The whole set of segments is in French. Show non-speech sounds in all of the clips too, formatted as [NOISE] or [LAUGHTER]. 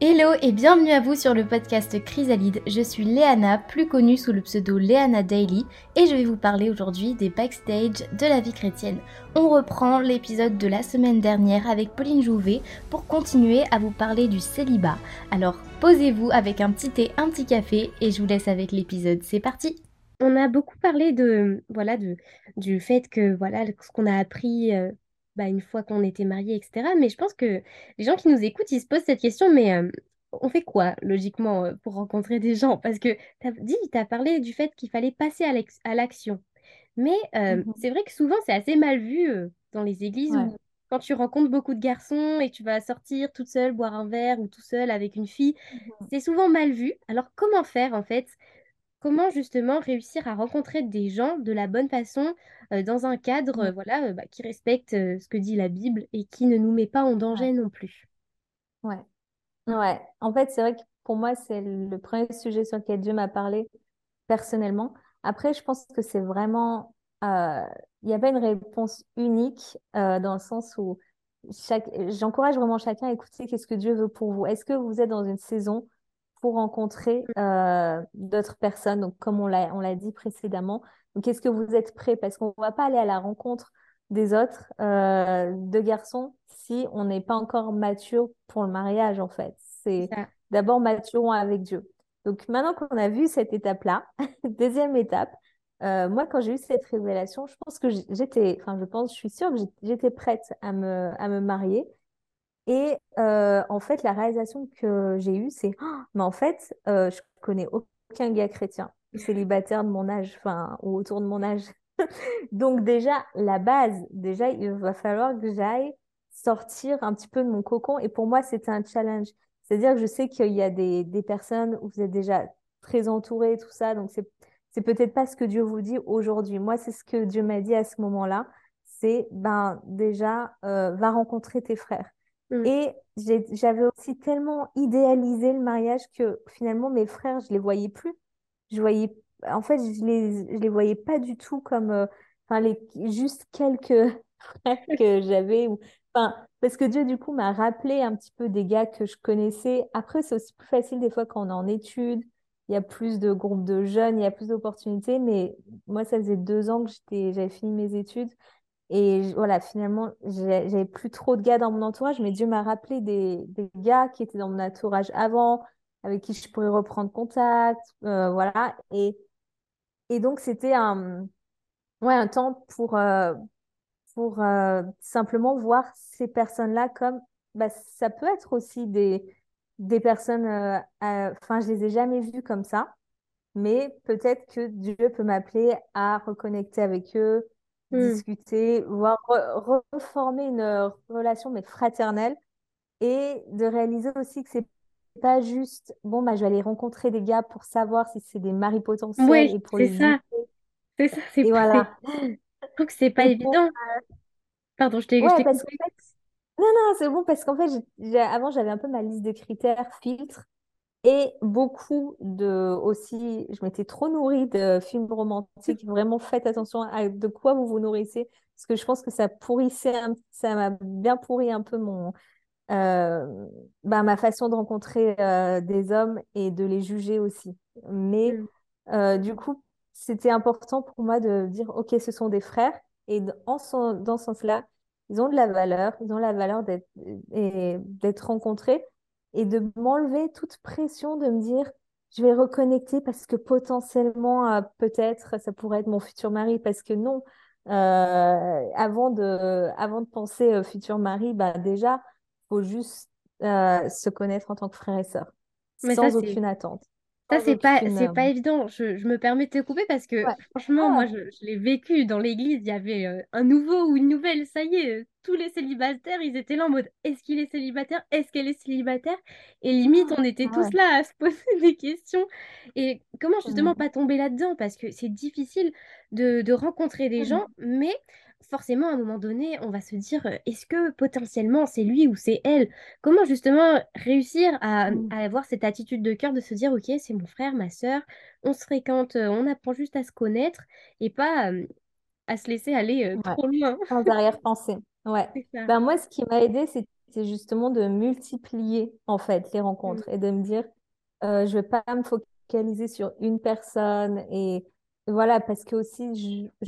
Hello et bienvenue à vous sur le podcast Chrysalide. Je suis Léana, plus connue sous le pseudo Léana Daily, et je vais vous parler aujourd'hui des backstage de la vie chrétienne. On reprend l'épisode de la semaine dernière avec Pauline Jouvet pour continuer à vous parler du célibat. Alors posez-vous avec un petit thé, un petit café, et je vous laisse avec l'épisode. C'est parti On a beaucoup parlé de voilà de, du fait que voilà ce qu'on a appris euh, bah, une fois qu'on était mariés, etc. Mais je pense que les gens qui nous écoutent, ils se posent cette question, mais euh, on fait quoi, logiquement, euh, pour rencontrer des gens? Parce que tu as dit, tu as parlé du fait qu'il fallait passer à l'action. Mais euh, Mhm. c'est vrai que souvent, c'est assez mal vu euh, dans les églises Ouais. où quand tu rencontres beaucoup de garçons et tu vas sortir toute seule, boire un verre ou tout seul avec une fille, Mhm. c'est souvent mal vu. Alors comment faire en fait Comment justement réussir à rencontrer des gens de la bonne façon dans un cadre euh, voilà, bah, qui respecte ce que dit la Bible et qui ne nous met pas en Ouais. danger non plus? Ouais. Ouais. En fait, c'est vrai que pour moi, c'est le premier sujet sur lequel Dieu m'a parlé personnellement. Après, je pense que c'est vraiment, il n'y a pas une réponse unique dans le sens où chaque, j'encourage vraiment chacun à écouter qu'est-ce que Dieu veut pour vous. Est-ce que vous êtes dans une saison pour rencontrer euh, d'autres personnes, donc comme on l'a, dit précédemment. Donc, est-ce que vous êtes prêts? Parce qu'on ne va pas aller à la rencontre des autres euh, de garçons si on n'est pas encore mature pour le mariage, en fait. C'est d'abord maturons avec Dieu. Donc maintenant qu'on a vu cette étape-là, [LAUGHS] deuxième étape, euh, moi quand j'ai eu cette révélation, je pense que j'étais, enfin je pense, je suis sûre que j'étais j'étais prête à me, à me marier. Et euh, en fait, la réalisation que j'ai eue, c'est, Ah, mais en fait, euh, je connais aucun gars chrétien célibataire de mon âge, enfin, ou autour de mon âge. [LAUGHS] Donc déjà, la base, déjà, il va falloir que j'aille sortir un petit peu de mon cocon. Et pour moi, c'était un challenge. C'est-à-dire que je sais qu'il y a des, des personnes où vous êtes déjà très entourés, tout ça. Donc, c'est, c'est peut-être pas ce que Dieu vous dit aujourd'hui. Moi, c'est ce que Dieu m'a dit à ce moment-là. C'est, ben, déjà, euh, va rencontrer tes frères. Mm. Et j'avais aussi tellement idéalisé le mariage que finalement, mes frères, je les voyais plus. Je voyais, en fait, je les, je les voyais pas du tout comme, euh, les, juste quelques [LAUGHS] frères que j'avais. Enfin, parce que Dieu, du coup, m'a rappelé un petit peu des gars que je connaissais. Après, c'est aussi plus facile des fois quand on est en études. Il y a plus de groupes de jeunes, il y a plus d'opportunités. Mais moi, ça faisait deux ans que j'avais fini mes études. Et voilà, finalement, j'avais plus trop de gars dans mon entourage, mais Dieu m'a rappelé des, des gars qui étaient dans mon entourage avant, avec qui je pourrais reprendre contact, euh, voilà. Et, et donc, c'était un, ouais, un temps pour, euh, pour euh, simplement voir ces personnes-là comme, bah, ça peut être aussi des, des personnes, enfin, je les ai jamais vues comme ça mais peut-être que Dieu peut m'appeler à reconnecter avec eux, Mm. discuter, voire re- reformer une euh, relation mais fraternelle et de réaliser aussi que c'est pas juste bon bah je vais aller rencontrer des gars pour savoir si c'est des maris potentiels Oui, et pour c'est les ça. C'est ça. C'est voilà [LAUGHS] Je trouve que c'est pas et évident. Pardon, je t'ai ouais fait non non c'est bon parce qu'en fait avant j'avais un peu ma liste de critères filtres Et beaucoup de aussi, je m'étais trop nourrie de films romantiques. Vraiment, faites attention à de quoi vous vous nourrissez, parce que je pense que ça pourrissait, un- ça m'a bien pourri un peu mon, euh, bah, ma façon de rencontrer euh, des hommes et de les juger aussi. Mais Mm. euh, du coup, c'était important pour moi de dire, OK, ce sont des frères, et en ce- dans ce sens-là, ils ont de la valeur, ils ont la valeur d'être rencontrés et de m'enlever toute pression de me dire, je vais reconnecter parce que potentiellement, euh, peut-être, ça pourrait être mon futur mari, parce que non, euh, avant de, avant de penser euh, futur mari, bah déjà, faut juste euh, se connaître en tant que frère et sœur, Mais sans aucune attente, Ça, sans c'est pas, c'est euh, pas évident. Je, je me permets de te couper parce que Ouais. franchement, moi, Ah, je, je l'ai vécu dans l'église. Il y avait euh, un nouveau ou une nouvelle. Ça y est, euh, tous les célibataires, ils étaient là en mode est-ce qu'il est célibataire? Est-ce qu'elle est célibataire? Et limite, on était ah tous ouais. là à se poser [LAUGHS] des questions. Et comment justement Mhm. pas tomber là-dedans? Parce que c'est difficile de, de rencontrer des gens, Mhm. mais forcément, à un moment donné, on va se dire euh, est-ce que potentiellement c'est lui ou c'est elle? Comment justement réussir à, Mhm. à avoir cette attitude de cœur de se dire, ok, c'est mon frère, ma sœur, on se fréquente, euh, on apprend juste à se connaître et pas euh, à se laisser aller euh, Ouais. trop loin. Sans arrière-pensée. Ouais. [LAUGHS] Ben moi, ce qui m'a aidé, c'est c'était justement de multiplier en fait les rencontres Mm. et de me dire, euh, je vais pas me focaliser sur une personne et voilà, parce que aussi, je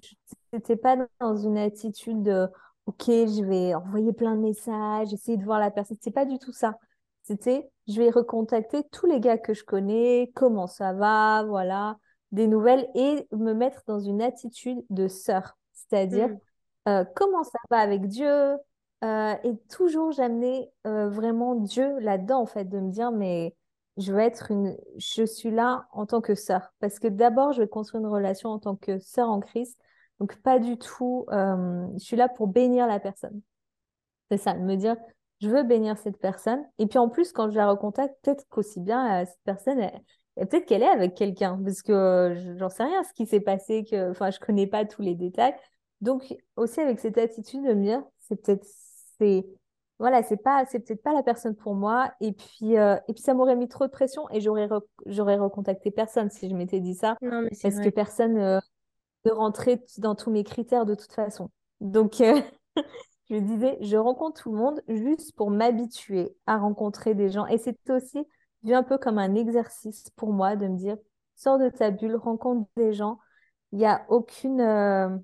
n'étais pas dans une attitude de, OK, je vais envoyer plein de messages, essayer de voir la personne. C'est pas du tout ça. C'était, je vais recontacter tous les gars que je connais, comment ça va, voilà, des nouvelles et me mettre dans une attitude de sœur. C'est-à-dire, Mm. euh, comment ça va avec Dieu? Euh, et toujours j'amenais euh, vraiment Dieu là-dedans, en fait, de me dire, mais je veux être une, je suis là en tant que sœur. Parce que d'abord, je vais construire une relation en tant que sœur en Christ. Donc, pas du tout, euh, je suis là pour bénir la personne. C'est ça, me dire, je veux bénir cette personne. Et puis en plus, quand je la recontacte, peut-être qu'aussi bien, euh, cette personne, elle- elle- peut-être qu'elle est avec quelqu'un, parce que euh, je- j'en sais rien ce qui s'est passé, que, enfin, je connais pas tous les détails. Donc, aussi avec cette attitude de me dire, c'est peut-être, c'est, voilà, c'est pas, c'est peut-être pas la personne pour moi. Et puis, euh, et puis ça m'aurait mis trop de pression et j'aurais, re- j'aurais recontacté personne si je m'étais dit ça, Non, mais c'est parce que personne, ne rentrait dans tous mes critères de toute façon. Donc, euh, [LAUGHS] je disais, je rencontre tout le monde juste pour m'habituer à rencontrer des gens. Et c'était aussi vu un peu comme un exercice pour moi de me dire, sors de ta bulle, rencontre des gens. Il n'y a aucune, euh,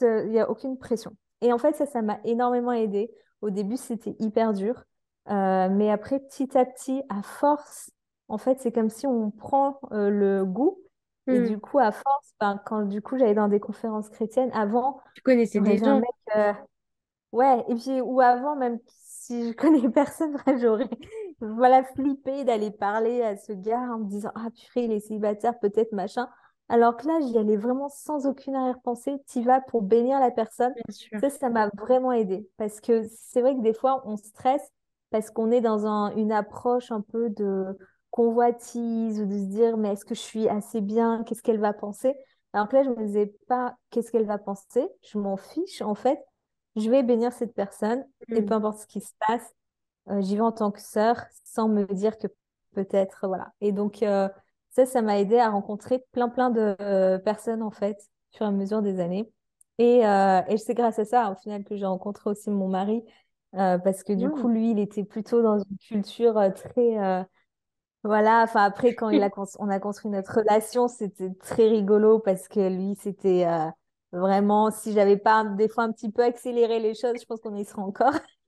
y a aucune pression. Et en fait, ça, ça m'a énormément aidé. Au début, c'était hyper dur. Euh, mais après, petit à petit, à force, en fait, c'est comme si on prend le goût. Et Mm. du coup, à force, ben, quand du coup, j'allais dans des conférences chrétiennes, avant, Tu connaissais des gens? mec, euh, Ouais, et puis, ou avant, même si je [LAUGHS] connais personne, j'aurais voilà, flippé d'aller parler à ce gars en me disant, ah purée, il est célibataire, peut-être machin. Alors que là, j'y allais vraiment sans aucune arrière-pensée, t'y vas pour bénir la personne. Ça, ça m'a vraiment aidé. Parce que c'est vrai que des fois, on stresse parce qu'on est dans un- une approche un peu de convoitise ou de se dire, mais est-ce que je suis assez bien? Qu'est-ce qu'elle va penser? Alors que là, je me disais pas, qu'est-ce qu'elle va penser? Je m'en fiche, en fait je vais bénir cette personne et Mm. peu importe ce qui se passe, euh, j'y vais en tant que sœur sans me dire que peut-être, voilà. Et donc, euh, ça, ça m'a aidé à rencontrer plein, plein de euh, personnes, en fait, et à mesure des années. Et, et c'est grâce à ça, au final, que j'ai rencontré aussi mon mari, parce que du coup, lui, il était plutôt dans une culture très... voilà, enfin après, quand il a [LAUGHS] cons- on a construit notre relation, c'était très rigolo parce que lui, c'était euh, vraiment, si j'avais pas des fois un petit peu accéléré les choses, je pense qu'on y serait encore. [LAUGHS]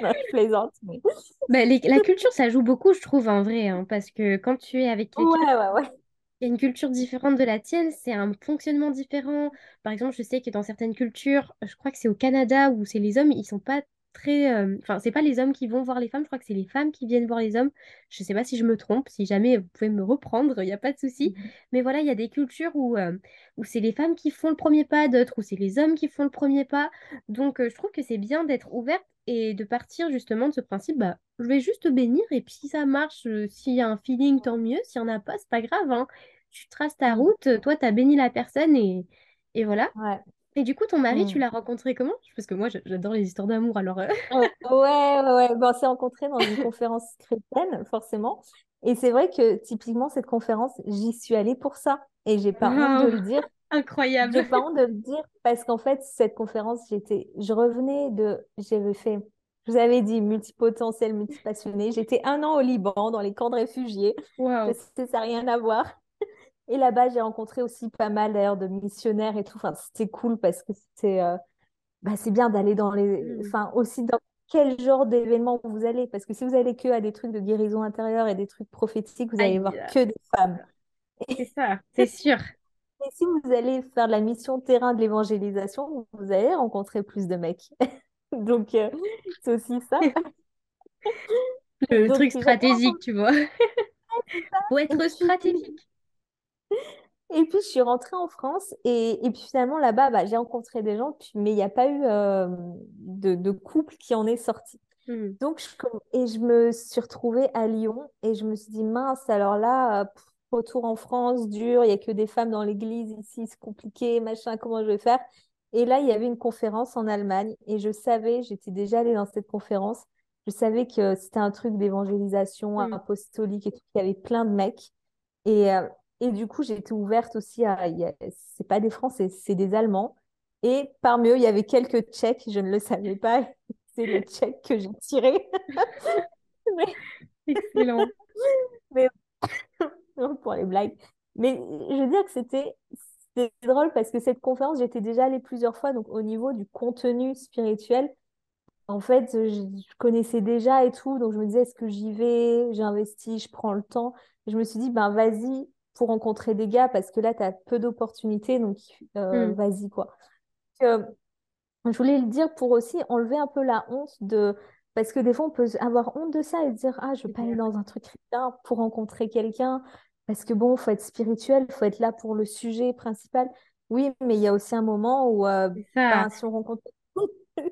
Non, je plaisante, [LAUGHS] mais... Bah, les- la culture, ça joue beaucoup, je trouve, en vrai, hein, parce que quand tu es avec quelqu'un Ouais, ouais, ouais. Il y a une culture différente de la tienne, c'est un fonctionnement différent. Par exemple, je sais que dans certaines cultures, je crois que c'est au Canada où c'est les hommes, ils sont pas très. euh, Enfin, c'est pas les hommes qui vont voir les femmes, je crois que c'est les femmes qui viennent voir les hommes. Je sais pas si je me trompe, si jamais vous pouvez me reprendre, il n'y a pas de souci. Mhm. Mais voilà, il y a des cultures où, euh, où c'est les femmes qui font le premier pas, d'autres où c'est les hommes qui font le premier pas. Donc, euh, je trouve que c'est bien d'être ouverte et de partir justement de ce principe, bah, je vais juste te bénir et puis si ça marche, s'il y a un feeling, tant mieux. S'il n'y en a pas, c'est pas grave, hein tu traces ta Mm. route, toi, tu as béni la personne et, et voilà. Ouais. Et du coup, ton mari, tu Mm. l'as rencontré comment? Parce que moi, j'adore les histoires d'amour, alors... euh, Ouais, ouais, ouais. ouais. Bon, on s'est rencontrés dans une conférence chrétienne, forcément. Et c'est vrai que typiquement, cette conférence, j'y suis allée pour ça. Et j'ai pas honte de le dire. [LAUGHS] J'ai incroyable. pas honte de le dire parce qu'en fait, cette conférence, j'étais, je revenais de, j'avais fait, je vous avais dit, multipotentiel, multipassionné. J'étais un an au Liban, dans les camps de réfugiés. Waouh. Ça n'a rien à voir. Et là-bas, j'ai rencontré aussi pas mal d'ailleurs de missionnaires et tout. Enfin, c'était cool parce que c'était, euh, bah, c'est bien d'aller dans les, Hmm. enfin, aussi dans quel genre d'événement vous allez? Parce que si vous allez que à des trucs de guérison intérieure et des trucs prophétiques, vous allez Aïe, voir que des femmes. c'est ça, [LAUGHS] c'est sûr. Et si vous allez faire de la mission terrain de l'évangélisation, vous allez rencontrer plus de mecs. [LAUGHS] Donc, euh, c'est aussi ça. [LAUGHS] Le Donc, truc stratégique, tu vois. Faut être stratégique. [LAUGHS] et puis, je suis rentrée en France et, et puis finalement, là-bas, bah, j'ai rencontré des gens, puis, mais il n'y a pas eu euh, de, de couple qui en est sorti. Hmm. Donc, je, et je me suis retrouvée à Lyon et je me suis dit, mince, alors là, pff, retour en France, dur, il n'y a que des femmes dans l'église ici, c'est compliqué, machin, comment je vais faire? Et là, il y avait une conférence en Allemagne et je savais, j'étais déjà allée dans cette conférence, je savais que c'était un truc d'évangélisation Hmm. apostolique et tout, il y avait plein de mecs. Et, euh, et du coup, j'étais ouverte aussi à. C'est pas des Français, c'est des Allemands. Et parmi eux, il y avait quelques Tchèques, je ne le savais pas. [LAUGHS] c'est le check que j'ai tiré. [LAUGHS] Excellent. [LAUGHS] Mais pour les blagues. Mais je veux dire que c'était drôle parce que cette conférence, j'étais déjà allée plusieurs fois. Donc, au niveau du contenu spirituel, en fait, je, connaissais déjà et tout. Donc, je me disais, est-ce que j'y vais? J'investis, je prends le temps. je me suis dit, ben vas-y pour rencontrer des gars parce que là, tu as peu d'opportunités. Donc, euh, hmm. vas-y, quoi. Euh, je voulais le dire pour aussi enlever un peu la honte de parce que des fois, on peut avoir honte de ça et dire Ah, je veux pas aller dans un truc chrétien pour rencontrer quelqu'un. Parce que bon, il faut être spirituel, il faut être là pour le sujet principal. Oui, mais il y a aussi un moment où euh, ben, si on rencontre.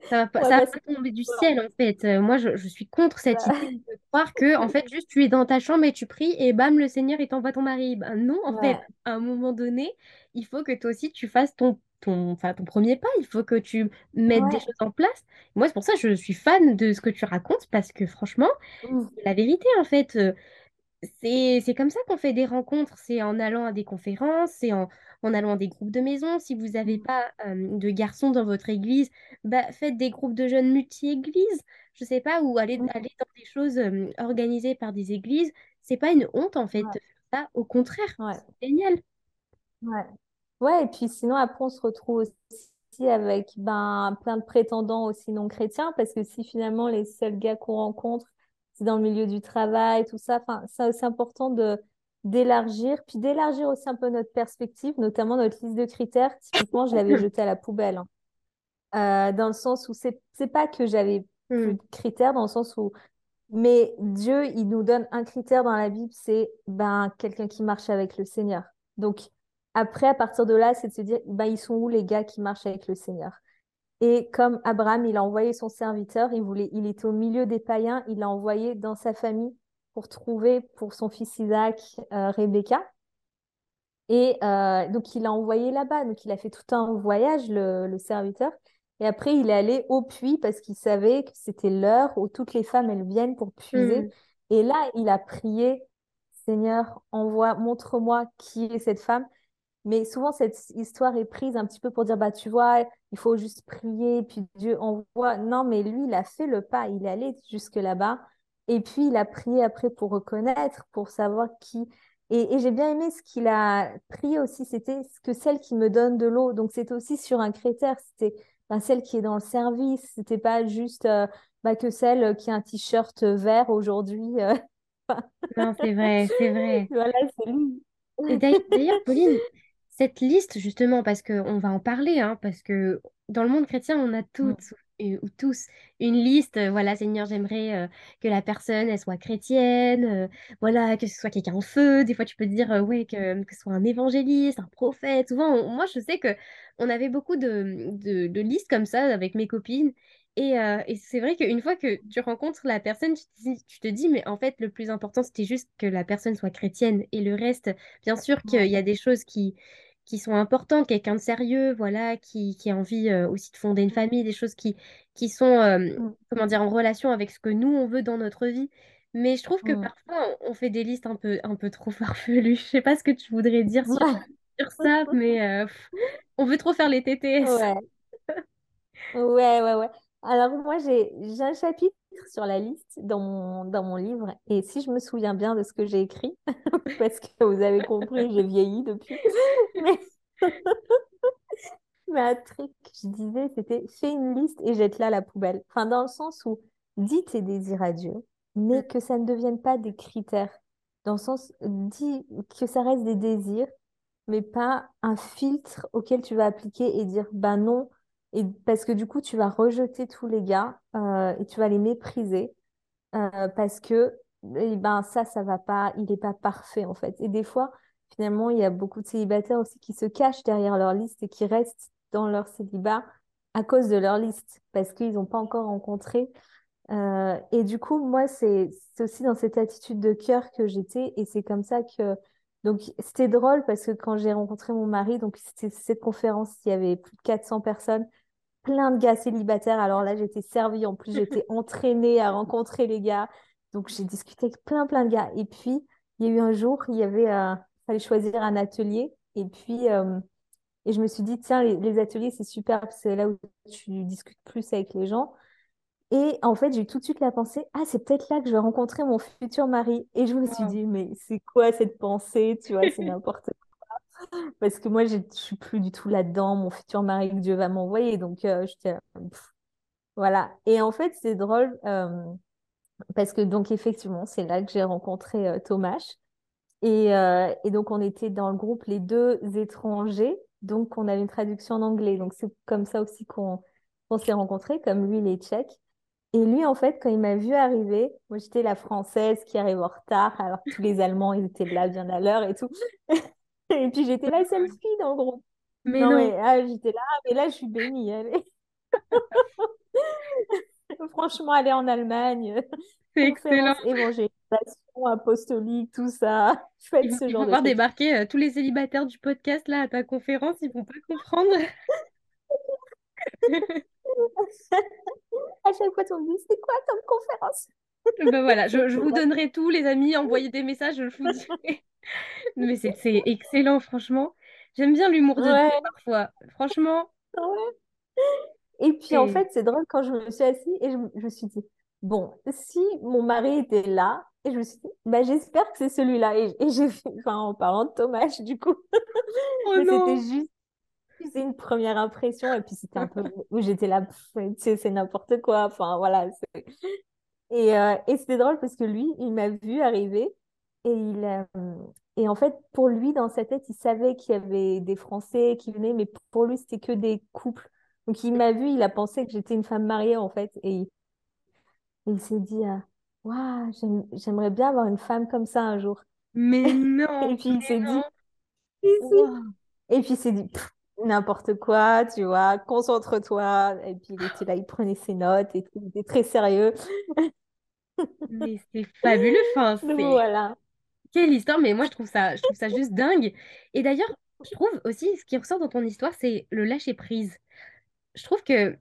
Ça va pas, ça va pas tomber du ciel en fait. Euh, moi, je, je, suis contre cette idée de croire que en fait juste tu es dans ta chambre et tu pries et bam le Seigneur il t'envoie ton mari. Ben, non, en fait, à un moment donné, il faut que toi aussi tu fasses ton ton, ton premier pas, il faut que tu mettes des choses en place. Moi, c'est pour ça que je suis fan de ce que tu racontes, parce que franchement, mmh. c'est la vérité, en fait. Euh, c'est, c'est comme ça qu'on fait des rencontres, c'est en allant à des conférences, c'est en, en allant à des groupes de maison. Si vous n'avez mmh. pas euh, de garçons dans votre église, bah, faites des groupes de jeunes multi-églises, je sais pas, ou aller, aller dans des choses euh, organisées par des églises. C'est pas une honte, en fait, ça. Au contraire, c'est génial. Ouais. Ouais, et puis sinon, après, on se retrouve aussi avec ben, plein de prétendants aussi non chrétiens, parce que si finalement les seuls gars qu'on rencontre, c'est dans le milieu du travail, tout ça, enfin, c'est important de d'élargir, puis d'élargir aussi un peu notre perspective, notamment notre liste de critères. Typiquement, je l'avais [COUGHS] jeté à la poubelle. Hein. Euh, dans le sens où c'est c'est pas que j'avais plus hmm. de critères, dans le sens où mais Dieu, il nous donne un critère dans la Bible, c'est ben quelqu'un qui marche avec le Seigneur. Donc après, à partir de là, c'est de se dire, ben, ils sont où les gars qui marchent avec le Seigneur? Et comme Abraham, il a envoyé son serviteur, il, voulait, il était au milieu des païens, il l'a envoyé dans sa famille pour trouver pour son fils Isaac euh, Rebecca. Et euh, donc, il l'a envoyé là-bas. Donc, il a fait tout un voyage, le, serviteur. Et après, il est allé au puits parce qu'il savait que c'était l'heure où toutes les femmes, elles viennent pour puiser. Hmm. Et là, il a prié, Seigneur, envoie, montre-moi qui est cette femme. Mais souvent, cette histoire est prise un petit peu pour dire, bah, tu vois, il faut juste prier, puis Dieu envoie. Non, mais lui, il a fait le pas, il est allé jusque là-bas. Et puis, il a prié après pour reconnaître, pour savoir qui. Et, j'ai bien aimé ce qu'il a prié aussi, c'était ce que celle qui me donne de l'eau. Donc, c'était aussi sur un critère, c'était bah, celle qui est dans le service. C'était pas juste euh, bah, que celle qui a un t-shirt vert aujourd'hui. Euh. [LAUGHS] non, c'est vrai, c'est vrai. [LAUGHS] Voilà, c'est lui. D'ailleurs, Pauline, cette liste, justement, parce qu'on va en parler, hein, parce que dans le monde chrétien, on a mm. toutes ou tous une liste. Euh, voilà, Seigneur, j'aimerais euh, que la personne, elle soit chrétienne, euh, voilà, que ce soit quelqu'un en feu. Des fois, tu peux te dire, ouais, que, que ce soit un évangéliste, un prophète. Souvent, moi, je sais que on avait beaucoup de, de, de listes comme ça avec mes copines. Et, euh, et c'est vrai qu'une fois que tu rencontres la personne, tu te, dis, tu te dis, mais en fait, le plus important, c'était juste que la personne soit chrétienne. Et le reste, bien sûr qu'il y a des choses qui, qui sont importantes, quelqu'un de sérieux, voilà, qui, qui a envie euh, aussi de fonder une famille, des choses qui, qui sont, euh, mm. comment dire, en relation avec ce que nous, on veut dans notre vie. Mais je trouve que mm. parfois, on fait des listes un peu, un peu trop [LAUGHS] farfelues. Je sais pas ce que tu voudrais dire sur, sur ça, mais on veut trop faire les TTS. Ouais. Ouais, ouais, ouais. Alors moi, j'ai un chapitre sur la liste dans mon, dans mon livre. Et si je me souviens bien de ce que j'ai écrit, [LAUGHS] parce que vous avez compris, j'ai vieilli depuis. [LAUGHS] [LAUGHS] Mais, un truc que je disais, c'était fais une liste et jette-la à la poubelle. Enfin, dans le sens où dis tes désirs à Dieu, mais que ça ne devienne pas des critères. Dans le sens, dis que ça reste des désirs, mais pas un filtre auquel tu vas appliquer et dire, ben non, et parce que du coup, tu vas rejeter tous les gars euh, et tu vas les mépriser euh, parce que eh ben, ça, ça va pas, il n'est pas parfait en fait. Et des fois, finalement, il y a beaucoup de célibataires aussi qui se cachent derrière leur liste et qui restent dans leur célibat à cause de leur liste parce qu'ils n'ont pas encore rencontré. Euh, et du coup, moi, c'est aussi dans cette attitude de cœur que j'étais et c'est comme ça que donc, c'était drôle parce que quand j'ai rencontré mon mari, donc c'était cette conférence, il y avait plus de 400 personnes plein de gars célibataires. Alors là, j'étais servie. En plus, j'étais [LAUGHS] entraînée à rencontrer les gars. Donc, j'ai discuté avec plein, plein de gars. Et puis, il y a eu un jour, il y avait, euh, fallait choisir un atelier. Et puis, euh, et je me suis dit, tiens, les, ateliers, c'est super, c'est là où tu discutes plus avec les gens. Et en fait, j'ai eu tout de suite la pensée, ah, c'est peut-être là que je vais rencontrer mon futur mari. Et je me suis Wow. dit, mais c'est quoi cette pensée? Tu vois, c'est [LAUGHS] n'importe quoi. Parce que moi, je ne suis plus du tout là-dedans, mon futur mari que Dieu va m'envoyer. Donc, euh, j'étais là, pff, voilà. Et en fait, c'est drôle euh, parce que, donc, effectivement, c'est là que j'ai rencontré euh, Thomas. Et, euh, et donc, on était dans le groupe les deux étrangers. Donc, on avait une traduction en anglais. Donc, c'est comme ça aussi qu'on qu'on s'est rencontrés, comme lui, il est tchèque. Et lui, en fait, quand il m'a vu arriver, moi, j'étais la Française qui arrive en retard, alors que tous les Allemands, ils étaient là bien à l'heure et tout. [LAUGHS] Et puis, j'étais la seule fille dans le groupe. Mais Non, non, mais ah, j'étais là, ah, mais là, je suis bénie. allez. [LAUGHS] Franchement, aller en Allemagne, c'est excellent. évangélisation, apostolique, tout ça. [LAUGHS] Ils vont, ce ils vont genre de voir choses. débarquer euh, tous les célibataires du podcast là à ta conférence, ils vont pas comprendre. [LAUGHS] À chaque fois, on me dit, c'est quoi comme conférence? Ben voilà, je, [LAUGHS] vous donnerai tout, les amis, envoyez des messages, je vous dirai. [LAUGHS] Mais c'est excellent, franchement. J'aime bien l'humour de Dieu Ouais, parfois. Franchement, ouais. Et puis en fait, c'est drôle quand je me suis assise et je, me je me suis dit, bon, si mon mari était là, et je me suis dit, bah, j'espère que c'est celui-là. Et, et j'ai fait, enfin, en parlant de Thomas, du coup, Oh c'était juste c'est une première impression. Et puis c'était un peu [LAUGHS] où j'étais là, pff, tu sais, c'est n'importe quoi. Enfin, voilà. Et, euh, et c'était drôle parce que lui, il m'a vu arriver et il euh, et en fait, pour lui, dans sa tête, il savait qu'il y avait des Français qui venaient, mais pour lui, c'était que des couples. Donc il m'a vu, il a pensé que j'étais une femme mariée en fait, et il, il s'est dit, euh, waouh, j'aime- j'aimerais bien avoir une femme comme ça un jour. Mais [LAUGHS] Et non, puis il s'est dit. Et puis il s'est dit, Pff, n'importe quoi, tu vois, concentre-toi. Et puis il était là, il prenait ses notes et tout, il était très sérieux. Mais c'est fabuleux, enfin, [LAUGHS] c'est... voilà. Quelle histoire, mais moi je trouve ça, je trouve ça juste dingue. Et d'ailleurs, je trouve aussi, ce qui ressort dans ton histoire, c'est le lâcher-prise. Je trouve que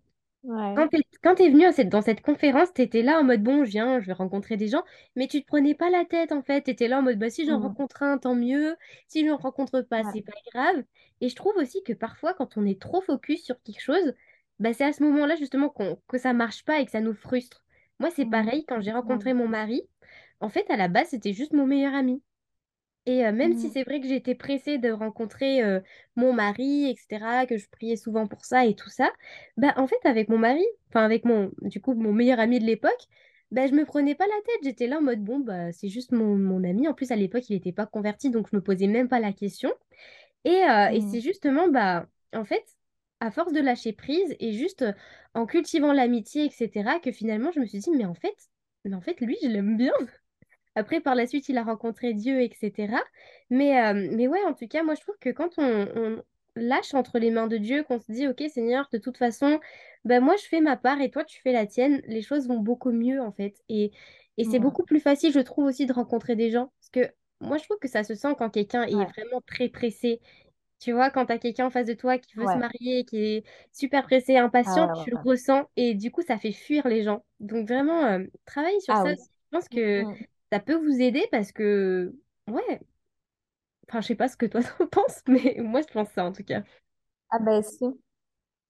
Ouais. Quand t'es, quand t'es venu à cette- dans cette conférence, t'étais là en mode bon, je viens, je vais rencontrer des gens, mais tu te prenais pas la tête en fait. T'étais là en mode bah si j'en rencontre un, tant mieux. Si j'en rencontre pas, Ouais. c'est pas grave. Et je trouve aussi que parfois, quand on est trop focus sur quelque chose, bah c'est à ce moment-là justement qu'on, que ça marche pas et que ça nous frustre. Moi, c'est Mm. pareil quand j'ai rencontré mon mari. En fait, à la base, c'était juste mon meilleur ami. Et euh, même si Mm. c'est vrai que j'étais pressée de rencontrer euh, mon mari, etc., que je priais souvent pour ça et tout ça, bah en fait avec mon mari, enfin avec mon du coup mon meilleur ami de l'époque, bah je me prenais pas la tête, j'étais là en mode bon bah c'est juste mon, mon ami. En plus à l'époque il n'était pas converti donc je me posais même pas la question. Et, euh, et Mm. c'est justement bah en fait à force de lâcher prise et juste en cultivant l'amitié, etc., que finalement je me suis dit mais en fait mais en fait lui je l'aime bien. Après, par la suite, il a rencontré Dieu, etc. Mais, euh, mais ouais, en tout cas, moi, je trouve que quand on, on lâche entre les mains de Dieu, qu'on se dit, OK, Seigneur, de toute façon, ben moi, je fais ma part et toi, tu fais la tienne, les choses vont beaucoup mieux, en fait. Et, et c'est beaucoup plus facile, je trouve, aussi de rencontrer des gens. Parce que moi, je trouve que ça se sent quand quelqu'un est vraiment très pressé. Tu vois, quand tu as quelqu'un en face de toi qui veut se marier, qui est super pressé, Ah impatient, tu le ressens et du coup, ça fait fuir les gens. Donc vraiment, euh, travaille sur Ah ça oui. aussi. Je pense Mm, que mm. Ça peut vous aider parce que, ouais, enfin, je sais pas ce que toi [LAUGHS] t'en penses, mais moi, je pense ça en tout cas. Ah ben si.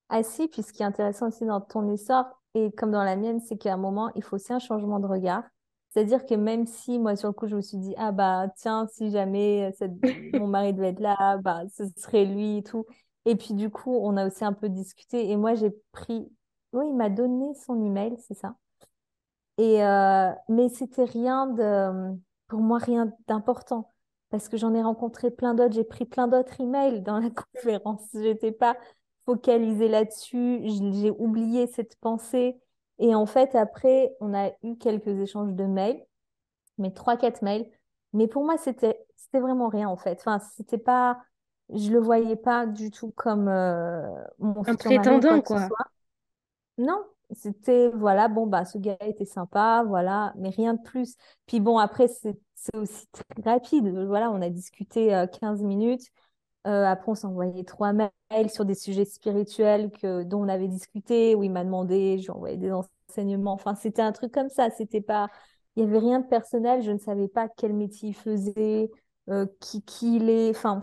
Ah si, puis ce qui est intéressant aussi dans ton histoire, et comme dans la mienne, c'est qu'à un moment, il faut aussi un changement de regard. C'est-à-dire que même si moi, sur le coup, je me suis dit, ah bah tiens, si jamais euh, cette- [LAUGHS] mon mari devait être là, bah ce serait lui et tout. Et puis du coup, on a aussi un peu discuté, et moi, j'ai pris... Oui, il m'a donné son email, c'est ça. Et euh, mais c'était rien de, pour moi, rien d'important. Parce que j'en ai rencontré plein d'autres, j'ai pris plein d'autres emails dans la [LAUGHS] conférence. J'étais pas focalisée là-dessus, j'ai oublié cette pensée. Et en fait, après, on a eu quelques échanges de mails, mais trois, quatre mails. Mais pour moi, c'était, c'était vraiment rien, en fait. Enfin, c'était pas, je le voyais pas du tout comme euh, mon Un futur mari ou quoi prétendant, que ce quoi. soit. Non, c'était, voilà, bon, bah, ce gars était sympa, voilà, mais rien de plus. Puis bon, après, c'est aussi très rapide. Voilà, on a discuté euh, 15 minutes. Euh, après, on s'est envoyé trois mails sur des sujets spirituels que, dont on avait discuté, où il m'a demandé, je lui ai envoyé des enseignements. Enfin, c'était un truc comme ça. C'était pas, il n'y avait rien de personnel. Je ne savais pas quel métier il faisait, euh, qui, qui il est. Enfin,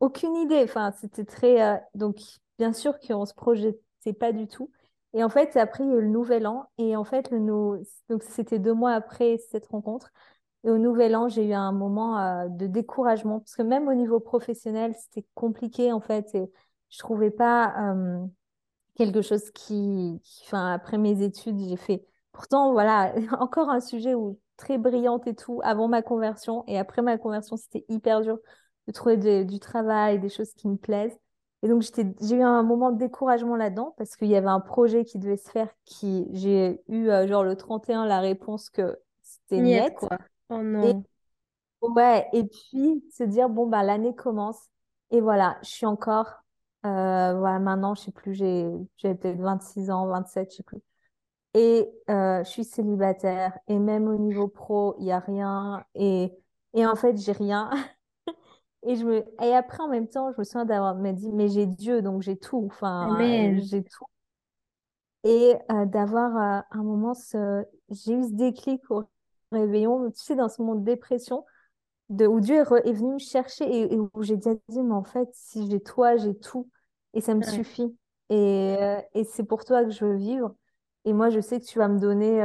aucune idée. Enfin, c'était très. euh, donc, bien sûr qu'on se projetait pas du tout. Et en fait, y a le nouvel an. Et en fait, le nou- donc c'était deux mois après cette rencontre. Et au nouvel an, j'ai eu un moment euh, de découragement. Parce que même au niveau professionnel, c'était compliqué, en fait. Et je trouvais pas euh, quelque chose qui, Enfin, après mes études, j'ai fait... Pourtant, voilà, [LAUGHS] encore un sujet où très brillante et tout, avant ma conversion. Et après ma conversion, c'était hyper dur de trouver du travail, des choses qui me plaisent. Et donc, j'ai eu un moment de découragement là-dedans parce qu'il y avait un projet qui devait se faire qui, j'ai eu, euh, genre, le 31 la réponse que c'était quoi. Oh Et ouais, et puis se dire, bon, bah, l'année commence. Et voilà, je suis encore, euh, voilà, maintenant, je sais plus, j'ai, j'ai peut-être 26 ans, 27 je sais plus. Et euh, je suis célibataire. Et même au niveau pro, il n'y a rien. Et, et en fait, j'ai rien. [LAUGHS] Et, je me... et après, en même temps, je me souviens d'avoir me dit, mais j'ai Dieu, donc j'ai tout. Enfin, euh, j'ai tout. Et euh, d'avoir euh, un moment, ce... j'ai eu ce déclic au réveillon, tu sais, dans ce moment de dépression, de, où Dieu est, re- est venu me chercher et, et où j'ai dit, mais en fait, si j'ai toi, j'ai tout. Et ça me Ouais. suffit. Et, et c'est pour toi que je veux vivre. Et moi, je sais que tu vas me donner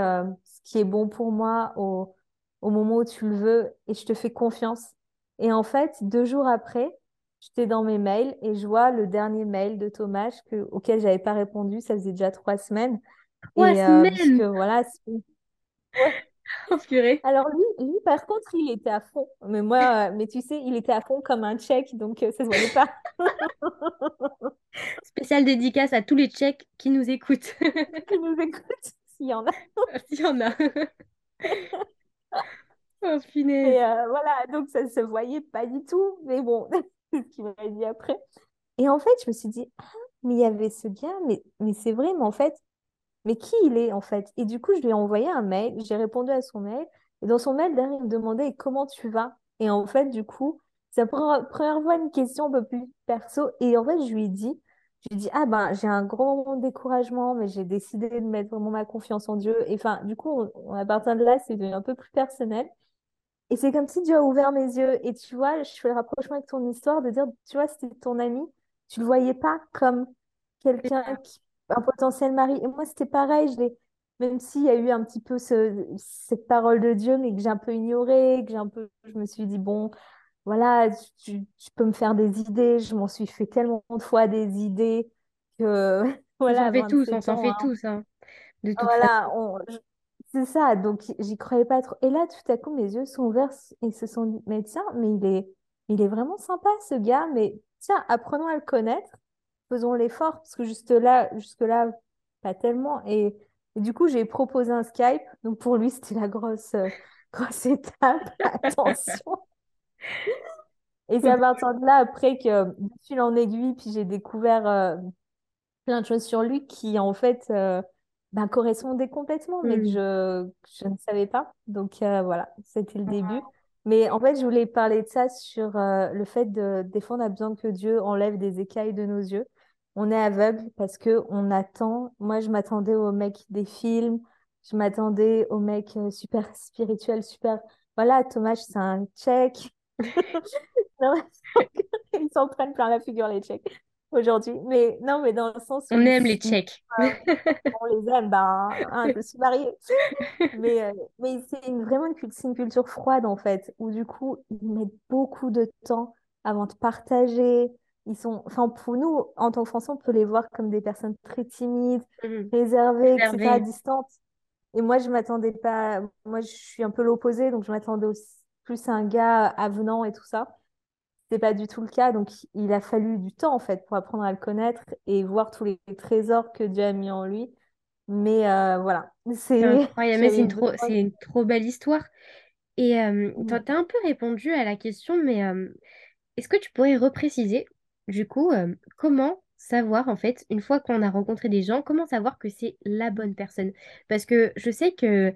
ce qui est bon pour moi au, au moment où tu le veux. Et je te fais confiance. Et en fait, deux jours après, j'étais dans mes mails et je vois le dernier mail de Thomas que, auquel j'avais pas répondu. Ça faisait déjà trois semaines. Trois Et euh, semaines! puisque voilà, c'est- ouais. Oh. Alors lui, lui, par contre, il était à fond. Mais moi, euh, mais tu sais, il était à fond comme un tchèque, donc euh, ça se voyait pas. [LAUGHS] Spéciale dédicace à tous les Tchèques qui nous écoutent. Il nous écoute, s'il y en a. [LAUGHS] S'il y en a. [LAUGHS] Oh voilà, donc ça se voyait pas du tout. Mais bon, [LAUGHS] c'est ce qu'il m'a dit après. Et en fait, je me suis dit, ah, mais il y avait ce gars, mais, mais c'est vrai, mais en fait, mais qui il est en fait? Et du coup, je lui ai envoyé un mail, j'ai répondu à son mail, et dans son mail, derrière, il me demandait comment tu vas? Et en fait, du coup, c'est la première, une question un peu plus perso, et en fait, je lui ai dit, je lui ai ah ben, j'ai un de découragement, mais j'ai décidé de mettre vraiment ma confiance en Dieu. Et enfin, du coup, à partir de là, c'est devenu un peu plus personnel. Et c'est comme si Dieu a ouvert mes yeux. Et tu vois, je fais le rapprochement avec ton histoire de dire, tu vois, c'était ton ami, tu le voyais pas comme quelqu'un un potentiel mari. Et moi, c'était pareil, je même s'il y a eu un petit peu ce- cette parole de Dieu, mais que j'ai un peu ignorée, que j'ai un peu, je me suis dit, bon, voilà, tu, tu peux me faire des idées. Je m'en suis fait tellement de fois des idées que, [LAUGHS] On voilà, s'en à fait tous, on 27 s'en fait hein, tous, hein, de toute façon. voilà, on- c'est ça. Donc, j'y croyais pas trop. Et là, tout à coup, mes yeux sont ouverts et se sont dit, mais tiens, mais il est, il est vraiment sympa, ce gars. Mais tiens, apprenons à le connaître. Faisons l'effort, parce que juste là, jusque-là, pas tellement. Et, du coup, j'ai proposé un Skype. Donc, pour lui, c'était la grosse, [LAUGHS] grosse étape. [LAUGHS] Attention. Et c'est à partir de là, après, que de fil en aiguille, puis j'ai découvert euh, plein de choses sur lui qui, en fait, euh, ben, correspondaient complètement, mais que Hmm. je, je ne savais pas. Donc, euh, voilà, c'était le début. Mais en fait, je voulais parler de ça sur euh, le fait de, des fois, on a besoin que Dieu enlève des écailles de nos yeux. On est aveugle parce que on attend. Moi, je m'attendais au mec des films. Je m'attendais au mec euh, super spirituel, super... Voilà, Thomas, c'est un tchèque. [LAUGHS] [LAUGHS] [LAUGHS] Ils s'en prennent plein la figure, les Tchèques, aujourd'hui. Mais non, mais dans le sens où On aime les Tchèques. on les aime, ben, hein, je suis mariée. [LAUGHS] Mais, euh, mais c'est une- vraiment une, c'est une culture froide, en fait, où du coup, ils mettent beaucoup de temps avant de partager. Ils sont, enfin, pour nous, en tant que Français, on peut les voir comme des personnes très timides, Hmm. réservées, etc., distantes. Et moi, je m'attendais pas. Moi, je suis un peu l'opposé, donc je m'attendais aussi plus à un gars avenant et tout ça. C'est pas du tout le cas. Donc, il a fallu du temps, en fait, pour apprendre à le connaître et voir tous les trésors que Dieu a mis en lui. Mais euh, voilà, C'est [LAUGHS] une trop, une trop belle histoire. Et euh, t'as, Mm. t'as un peu répondu à la question, mais euh, est-ce que tu pourrais repréciser, du coup, comment savoir, en fait, une fois qu'on a rencontré des gens, comment savoir que c'est la bonne personne? Parce que je sais que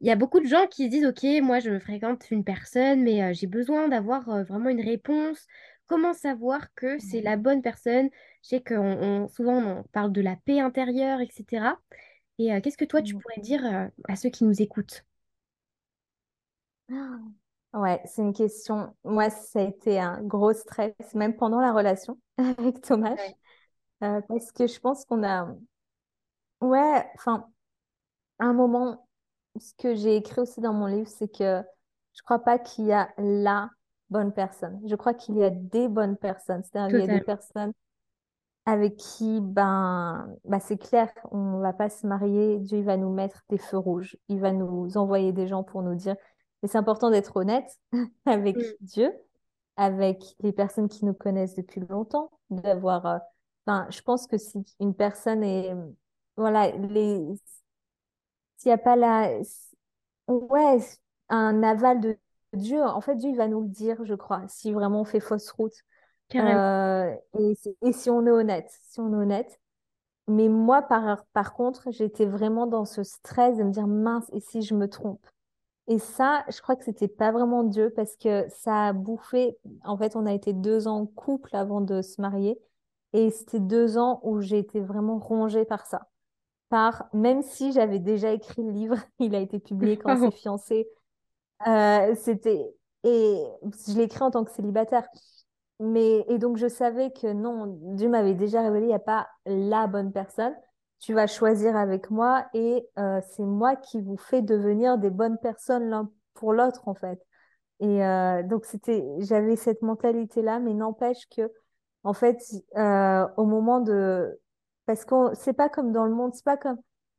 il y a beaucoup de gens qui se disent, OK, moi, je fréquente une personne, mais euh, j'ai besoin d'avoir euh, vraiment une réponse. Comment savoir que c'est la bonne personne? Je sais qu'on on- souvent on parle de la paix intérieure, etc. Et euh, qu'est-ce que toi, tu Mm. pourrais dire à ceux qui nous écoutent? Ouais, c'est une question. Moi, ça a été un gros stress, même pendant la relation [LAUGHS] avec Thomas, Ouais. Parce que je pense qu'on a, Ouais, enfin, à un moment, ce que j'ai écrit aussi dans mon livre, c'est que je crois pas qu'il y a la bonne personne. Je crois qu'il y a des bonnes personnes. C'est-à-dire qu'il y a des personnes avec qui, ben, ben c'est clair, on va pas se marier. Dieu, il va nous mettre des feux rouges. Il va nous envoyer des gens pour nous dire. Mais c'est important d'être honnête [LAUGHS] avec Mm. Dieu, avec les personnes qui nous connaissent depuis longtemps, d'avoir. euh, Enfin, je pense que si une personne est, voilà, les, s'il n'y a pas la, ouais, un aval de Dieu, en fait, Dieu, il va nous le dire, je crois, si vraiment on fait fausse route. Euh, et, si- et si on est honnête, si on est honnête. Mais moi, par, par contre, j'étais vraiment dans ce stress de me dire, mince, et si je me trompe? Et ça, je crois que c'était pas vraiment Dieu parce que ça a bouffé. En fait, on a été deux ans en couple avant de se marier. Et c'était deux ans où j'ai été vraiment rongée par ça. Par, même si j'avais déjà écrit le livre, [LAUGHS] il a été publié quand Wow. [LAUGHS] fiancés. Euh, c'était, et je l'ai écrit en tant que célibataire. Mais, et donc, je savais que non, Dieu m'avait déjà révélé, il n'y a pas la bonne personne. Tu vas choisir avec moi et euh, c'est moi qui vous fais devenir des bonnes personnes l'un pour l'autre, en fait. Et euh, donc, c'était, j'avais cette mentalité-là, mais n'empêche que, en fait, au moment de. Parce que c'est pas comme dans le monde, c'est pas comme.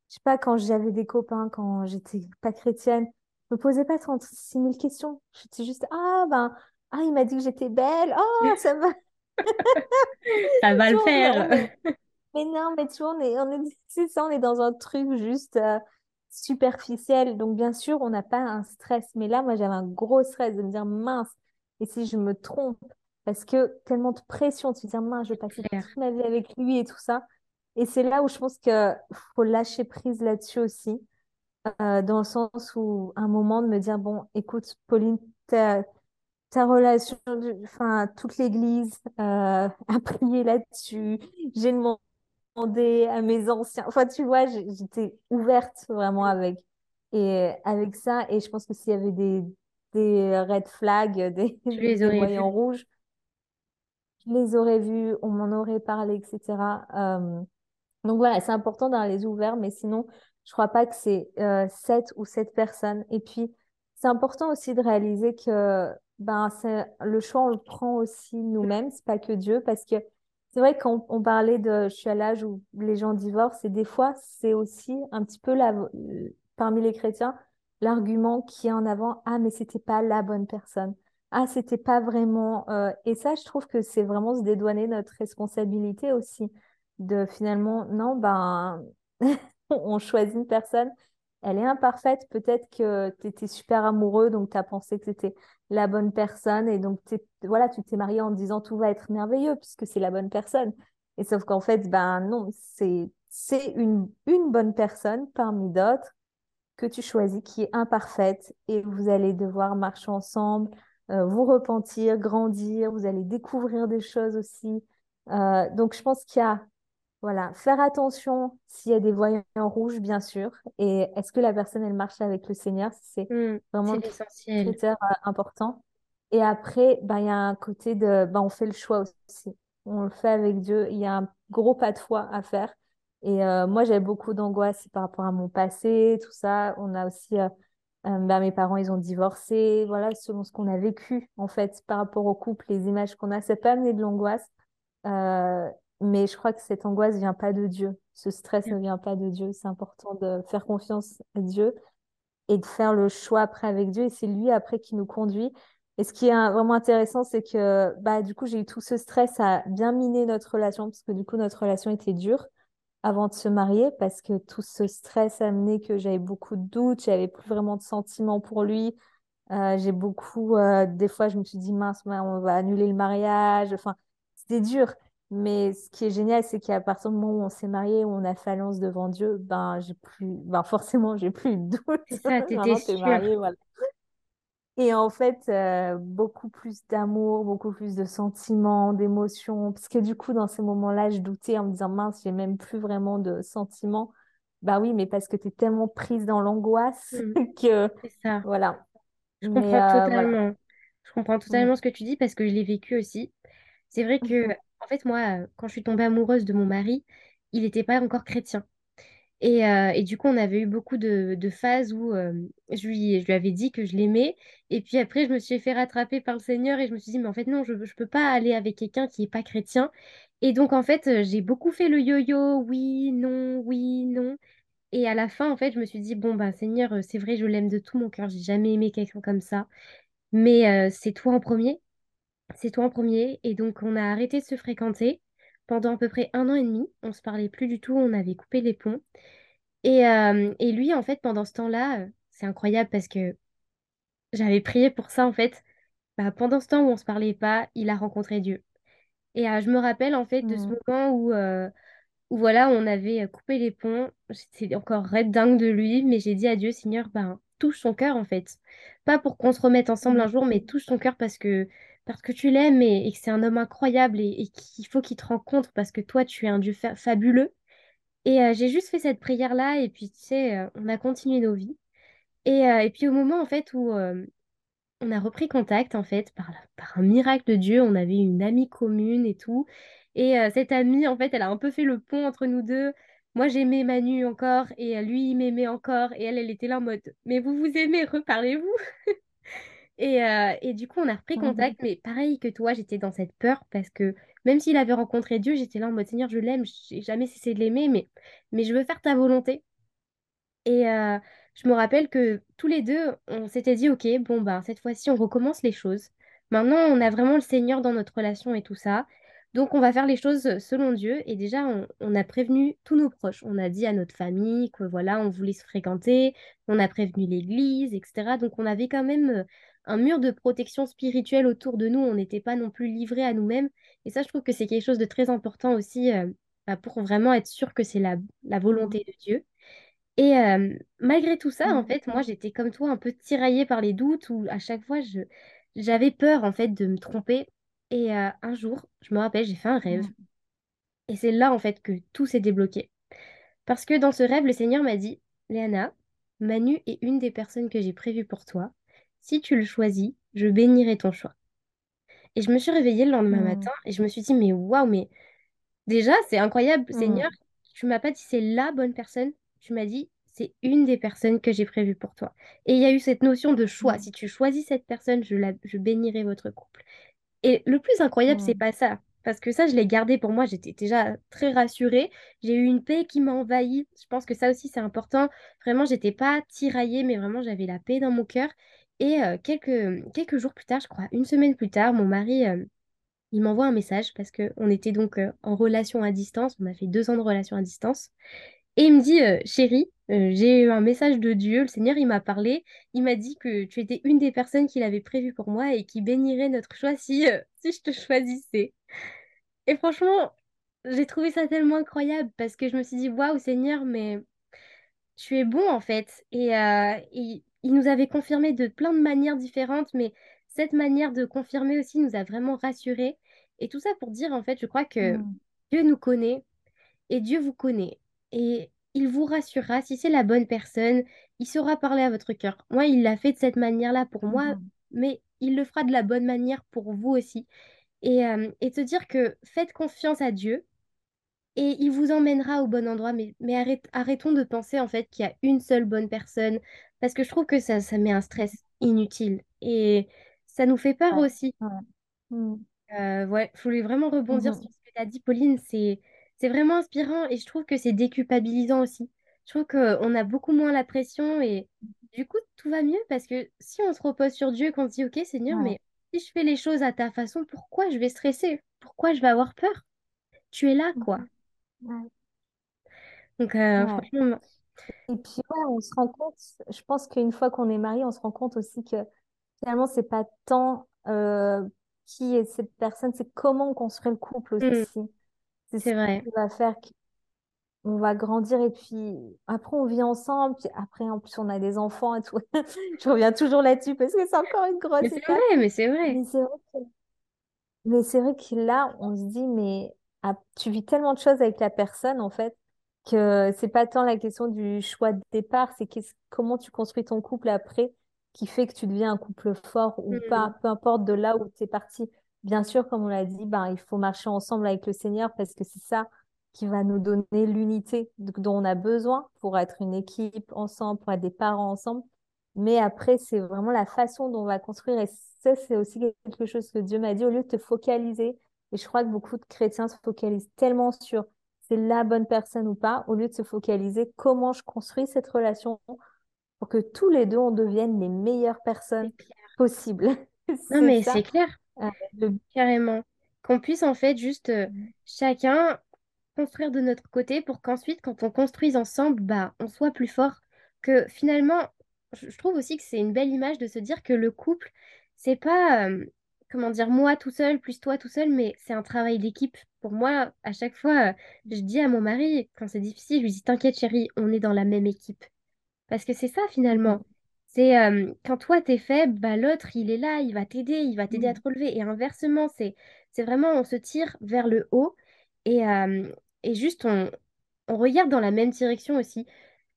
Je sais pas, quand j'avais des copains, quand j'étais pas chrétienne, je me posais pas 36 000 questions. J'étais juste, ah ben, ah, il m'a dit que j'étais belle, oh, ça va. [LAUGHS] Ça va Tu le faire. est- [LAUGHS] mais non, mais tu vois, on est, on est, c'est ça, on est dans un truc juste euh, superficiel. Donc, bien sûr, on n'a pas un stress. Mais là, moi, j'avais un gros stress de me dire, mince, et si je me trompe? Parce que tellement de pression, de se dire, mince, je vais passer toute ma vie avec lui et tout ça. Et c'est là où je pense que faut lâcher prise là-dessus aussi, euh, dans le sens où, un moment, de me dire, bon, écoute, Pauline, t'as- ta relation, enfin, toute l'Église euh, [LAUGHS] a prié là-dessus. J'ai demandé à mes anciens. Enfin, tu vois, j'étais ouverte vraiment avec, et, avec ça. Et je pense que s'il y avait des, des red flags, [LAUGHS] des, des voyants rouges, je les aurais vus, on m'en aurait parlé, etc. Euh, donc voilà, c'est important d'avoir les ouverts, mais sinon, je crois pas que c'est euh, sept ou sept personnes. Et puis, c'est important aussi de réaliser que ben, le choix, on le prend aussi nous-mêmes, c'est pas que Dieu, parce que c'est vrai qu'on on parlait de, je suis à l'âge où les gens divorcent, et des fois, c'est aussi un petit peu parmi les chrétiens, l'argument qui est en avant, ah, mais c'était pas la bonne personne. Ah, c'était pas vraiment. euh, Et ça, je trouve que c'est vraiment se dédouaner notre responsabilité aussi de finalement, non, ben, [LAUGHS] on choisit une personne, elle est imparfaite, peut-être que tu étais super amoureux, donc tu as pensé que c'était la bonne personne, et donc voilà, tu t'es marié en te disant tout va être merveilleux puisque c'est la bonne personne. Et sauf qu'en fait, ben non, c'est c'est une, une bonne personne parmi d'autres que tu choisis qui est imparfaite et vous allez devoir marcher ensemble, euh, vous repentir, grandir, vous allez découvrir des choses aussi. Euh, donc je pense qu'il y a voilà, faire attention s'il y a des voyants rouges, bien sûr. Et est-ce que la personne, elle marche avec le Seigneur? C'est Mm. vraiment l'essentiel. critère euh, important. Et après, ben, il y a un côté de, ben, on fait le choix aussi. On le fait avec Dieu. Il y a un gros pas de foi à faire. Et euh, moi, j'avais beaucoup d'angoisse par rapport à mon passé, tout ça. On a aussi, euh, euh, ben, mes parents, ils ont divorcé. Voilà, selon ce qu'on a vécu, en fait, par rapport au couple, les images qu'on a, ça peut amener de l'angoisse. Mais je crois que cette angoisse vient pas de Dieu. Ce stress ne vient pas de Dieu. C'est important de faire confiance à Dieu et de faire le choix après avec Dieu. Et c'est lui après qui nous conduit. Et ce qui est vraiment intéressant, c'est que bah, du coup, j'ai eu tout ce stress à bien miner notre relation, parce que du coup, notre relation était dure avant de se marier, parce que tout ce stress a amené que j'avais beaucoup de doutes, j'avais plus vraiment de sentiments pour lui. Euh, j'ai beaucoup, euh, des fois, je me suis dit, mince, on va annuler le mariage. Enfin, c'était dur. Mais ce qui est génial, c'est qu'à partir du moment où on s'est marié, où on a fait alliance devant Dieu, ben, j'ai plus, ben, forcément, j'ai plus de C'est doute. ça, [LAUGHS] t'étais Maintenant, t'es sûre. marié, voilà. Et en fait, euh, beaucoup plus d'amour, beaucoup plus de sentiments, d'émotions. Parce que du coup, dans ces moments-là, je doutais en me disant, mince, j'ai même plus vraiment de sentiments. Bah oui, mais parce que tu es tellement prise dans l'angoisse Mm. [LAUGHS] que, C'est ça. voilà. Je Mais comprends euh, voilà. totalement. Je comprends Mm. totalement ce que tu dis parce que je l'ai vécu aussi. C'est vrai que, Mhm. En fait, moi, euh, quand je suis tombée amoureuse de mon mari, il n'était pas encore chrétien. Et, euh, et du coup, on avait eu beaucoup de, phases où euh, je lui, je lui avais dit que je l'aimais. Et puis après, je me suis fait rattraper par le Seigneur et je me suis dit, mais en fait, non, je ne peux pas aller avec quelqu'un qui n'est pas chrétien. Et donc, en fait, j'ai beaucoup fait le yo-yo, oui, non, oui, non. Et à la fin, en fait, je me suis dit, bon, ben, Seigneur, c'est vrai, je l'aime de tout mon cœur. J'ai jamais aimé quelqu'un comme ça. Mais c'est toi en premier. C'est toi en premier. Et donc, on a arrêté de se fréquenter pendant à peu près un an et demi. On se parlait plus du tout. On avait coupé les ponts. Et, euh, et lui, en fait, pendant ce temps-là, euh, c'est incroyable parce que j'avais prié pour ça, en fait. Bah, pendant ce temps où on se parlait pas, il a rencontré Dieu. Et euh, je me rappelle, en fait, de ce Mm, moment où, où voilà, on avait coupé les ponts. J'étais encore red dingue de lui, mais j'ai dit à Dieu, Seigneur, ben, touche son cœur, en fait. Pas pour qu'on se remette ensemble un mm, jour, mais touche son cœur parce que, parce que tu l'aimes et, que c'est un homme incroyable et, qu'il faut qu'il te rencontre parce que toi, tu es un Dieu fa- fabuleux. Et euh, j'ai juste fait cette prière-là et puis, tu sais, euh, on a continué nos vies. Et, euh, et puis au moment, en fait, où on a repris contact, en fait, par, un miracle de Dieu, on avait une amie commune et tout. Et cette amie, en fait, elle a un peu fait le pont entre nous deux. Moi, j'aimais Manu encore et lui, il m'aimait encore. Et elle, elle était là en mode, mais vous vous aimez, reparlez-vous. Et, euh, et du coup, on a repris mhm, contact, mais pareil que toi, j'étais dans cette peur parce que même s'il avait rencontré Dieu, j'étais là en mode, Seigneur, je l'aime, j'ai jamais cessé de l'aimer, mais, mais je veux faire ta volonté. Et euh, je me rappelle que tous les deux, on s'était dit, OK, bon, ben, cette fois-ci, on recommence les choses. Maintenant, on a vraiment le Seigneur dans notre relation et tout ça. Donc, on va faire les choses selon Dieu. Et déjà, on, on a prévenu tous nos proches. On a dit à notre famille que voilà, on voulait se fréquenter. On a prévenu l'église, etc. Donc, on avait quand même un mur de protection spirituelle autour de nous. On n'était pas non plus livrés à nous-mêmes. Et ça, je trouve que c'est quelque chose de très important aussi euh, bah, pour vraiment être sûr que c'est la, la volonté de Dieu. Et euh, malgré tout ça, en mm, fait, moi, j'étais comme toi un peu tiraillée par les doutes où à chaque fois, je, j'avais peur, en fait, de me tromper. Et euh, un jour, je me rappelle, j'ai fait un rêve. mm, Et c'est là, en fait, que tout s'est débloqué. Parce que dans ce rêve, le Seigneur m'a dit, Léana, Manu est une des personnes que j'ai prévues pour toi. Si tu le choisis, je bénirai ton choix. Et je me suis réveillée le lendemain mm, matin et je me suis dit, mais waouh, mais Déjà, c'est incroyable, Seigneur. mm, Tu m'as pas dit c'est la bonne personne. Tu m'as dit c'est une des personnes que j'ai prévues pour toi. Et il y a eu cette notion de choix. mm, Si tu choisis cette personne, je, la, je bénirai votre couple. Et le plus incroyable, c'est pas ça. Parce que ça, je l'ai gardé pour moi. J'étais déjà très rassurée. J'ai eu une paix qui m'a envahie. Je pense que ça aussi, c'est important. Vraiment, j'étais pas tiraillée, mais vraiment, j'avais la paix dans mon cœur. Et quelques, quelques jours plus tard, je crois, une semaine plus tard, mon mari, il m'envoie un message parce qu'on était donc en relation à distance. On a fait deux ans de relation à distance. Et il me dit, chérie, j'ai eu un message de Dieu. Le Seigneur, il m'a parlé. Il m'a dit que tu étais une des personnes qu'il avait prévues pour moi et qui bénirait notre choix si, si je te choisissais. Et franchement, j'ai trouvé ça tellement incroyable parce que je me suis dit, waouh, Seigneur, mais tu es bon en fait. Et, et il nous avait confirmé de plein de manières différentes, mais cette manière de confirmer aussi nous a vraiment rassurés. Et tout ça pour dire en fait, je crois que mm, Dieu nous connaît et Dieu vous connaît. Et il vous rassurera si c'est la bonne personne, il saura parler à votre cœur. Moi, il l'a fait de cette manière-là pour moi, mm, mais il le fera de la bonne manière pour vous aussi. Et, euh, et te dire que faites confiance à Dieu et il vous emmènera au bon endroit. Mais, mais arrête- arrêtons de penser en fait qu'il y a une seule bonne personne, parce que je trouve que ça, ça met un stress inutile. Et ça nous fait peur ouais, aussi. ouais, mm, Euh, ouais, je voulais vraiment rebondir sur mhm, ce que tu as dit, Pauline. C'est, c'est vraiment inspirant et je trouve que c'est déculpabilisant aussi. Je trouve qu'on a beaucoup moins la pression et du coup, tout va mieux parce que si on se repose sur Dieu, qu'on se dit, OK, Seigneur, ouais, mais si je fais les choses à ta façon, pourquoi je vais stresser? Pourquoi je vais avoir peur? Tu es là, quoi? mhm, ouais, Donc, euh, franchement, Et puis, ouais, on se rend compte, je pense qu'une fois qu'on est marié, on se rend compte aussi que finalement, c'est pas tant euh, qui est cette personne, c'est comment on construit le couple hmm, aussi. C'est ce vrai. qui va faire qu'on va grandir et puis après, on vit ensemble. Puis après, en plus, on a des enfants et tout. [LAUGHS] Je reviens toujours là-dessus parce que c'est encore une grosse c'est vrai, mais c'est vrai. Mais c'est vrai que mais c'est vrai que là, on se dit, mais ah, tu vis tellement de choses avec la personne, en fait, que c'est pas tant la question du choix de départ, c'est qu'est-ce- comment tu construis ton couple après qui fait que tu deviens un couple fort ou Hmm, pas, peu importe de là où tu es parti. Bien sûr, comme on l'a dit, ben, il faut marcher ensemble avec le Seigneur parce que c'est ça qui va nous donner l'unité dont on a besoin pour être une équipe ensemble, pour être des parents ensemble. Mais après, c'est vraiment la façon dont on va construire. Et ça, c'est aussi quelque chose que Dieu m'a dit, au lieu de te focaliser, et je crois que beaucoup de chrétiens se focalisent tellement sur c'est la bonne personne ou pas, au lieu de se focaliser comment je construis cette relation pour que tous les deux, on devienne les meilleures personnes possibles. Non, mais c'est clair, euh, [LAUGHS] carrément. Qu'on puisse en fait juste euh, chacun construire de notre côté pour qu'ensuite, quand on construise ensemble, bah, on soit plus fort. Que finalement, je je trouve aussi que c'est une belle image de se dire que le couple, c'est pas, euh, comment dire, moi tout seul plus toi tout seul, mais c'est un travail d'équipe. Pour moi, à chaque fois, euh, je dis à mon mari, quand c'est difficile, je lui dis, t'inquiète chérie, on est dans la même équipe. Parce que c'est ça finalement. Mhm. C'est euh, quand toi t'es faible, bah, l'autre il est là, il va t'aider, il va t'aider à te Mhm. relever. Et inversement, c'est c'est vraiment on se tire vers le haut et, euh, et juste on, on regarde dans la même direction aussi.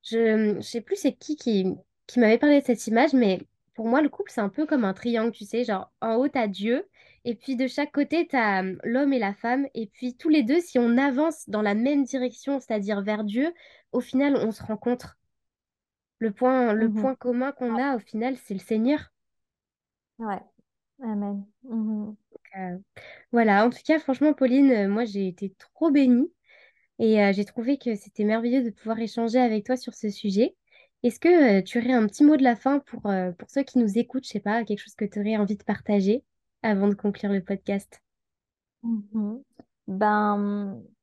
Je ne sais plus c'est qui qui, qui m'avait parlé de cette image, mais pour moi le couple c'est un peu comme un triangle, tu sais, genre en haut t'as Dieu et puis de chaque côté t'as euh, l'homme et la femme et puis tous les deux si on avance dans la même direction, c'est-à-dire vers Dieu, au final on se rencontre. Le point, le Mhm. point commun qu'on a au final, c'est le Seigneur. Ouais, Amen. Mhm. Euh, voilà, en tout cas, franchement, Pauline, euh, moi, j'ai été trop bénie et euh, j'ai trouvé que c'était merveilleux de pouvoir échanger avec toi sur ce sujet. Est-ce que euh, tu aurais un petit mot de la fin pour, euh, pour ceux qui nous écoutent, je sais pas, quelque chose que tu aurais envie de partager avant de conclure le podcast? Mhm. Ben,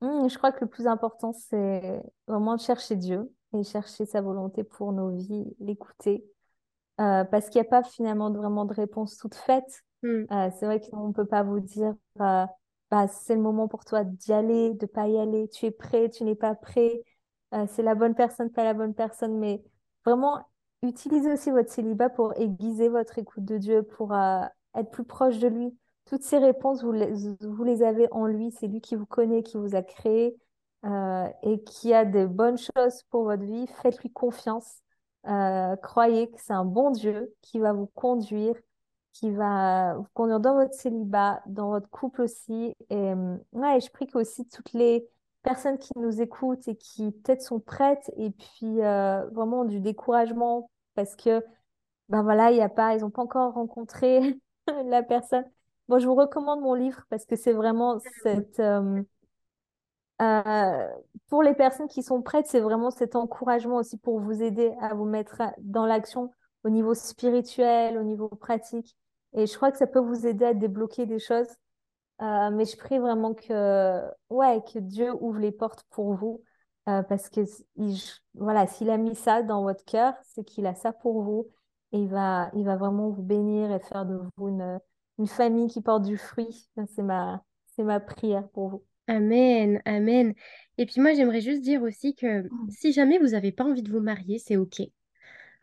hmm, je crois que le plus important, c'est vraiment de chercher Dieu et chercher sa volonté pour nos vies, l'écouter. Euh, parce qu'il n'y a pas finalement de- vraiment de réponse toute faite. Euh, c'est vrai qu'on ne peut pas vous dire, bah, c'est le moment pour toi d'y aller, de pas y aller, tu es prêt, tu n'es pas prêt, c'est la bonne personne, pas la bonne personne, mais vraiment, utilisez aussi votre célibat pour aiguiser votre écoute de Dieu, pour euh, être plus proche de lui. Toutes ces réponses, vous les, avez en lui, c'est lui qui vous connaît, qui vous a créé euh, et qui a de bonnes choses pour votre vie. Faites-lui confiance. Euh, croyez que c'est un bon Dieu qui va vous conduire, qui va vous conduire dans votre célibat, dans votre couple aussi. Et, euh, ouais, je prie que aussi toutes les personnes qui nous écoutent et qui peut-être sont prêtes et puis euh, vraiment du découragement parce que ben voilà, il y a pas, ils n'ont pas encore rencontré [LAUGHS] la personne. Bon, je vous recommande mon livre parce que c'est vraiment cette, euh, euh, pour les personnes qui sont prêtes, c'est vraiment cet encouragement aussi pour vous aider à vous mettre dans l'action au niveau spirituel, au niveau pratique. Et je crois que ça peut vous aider à débloquer des choses. Euh, mais je prie vraiment que, ouais, que Dieu ouvre les portes pour vous. euh, parce que il- voilà, s'il a mis ça dans votre cœur, c'est qu'il a ça pour vous. Et il va, il va vraiment vous bénir et faire de vous une, une famille qui porte du fruit. C'est ma, c'est ma prière pour vous. Amen, amen. Et puis moi, j'aimerais juste dire aussi que si jamais vous n'avez pas envie de vous marier, c'est OK.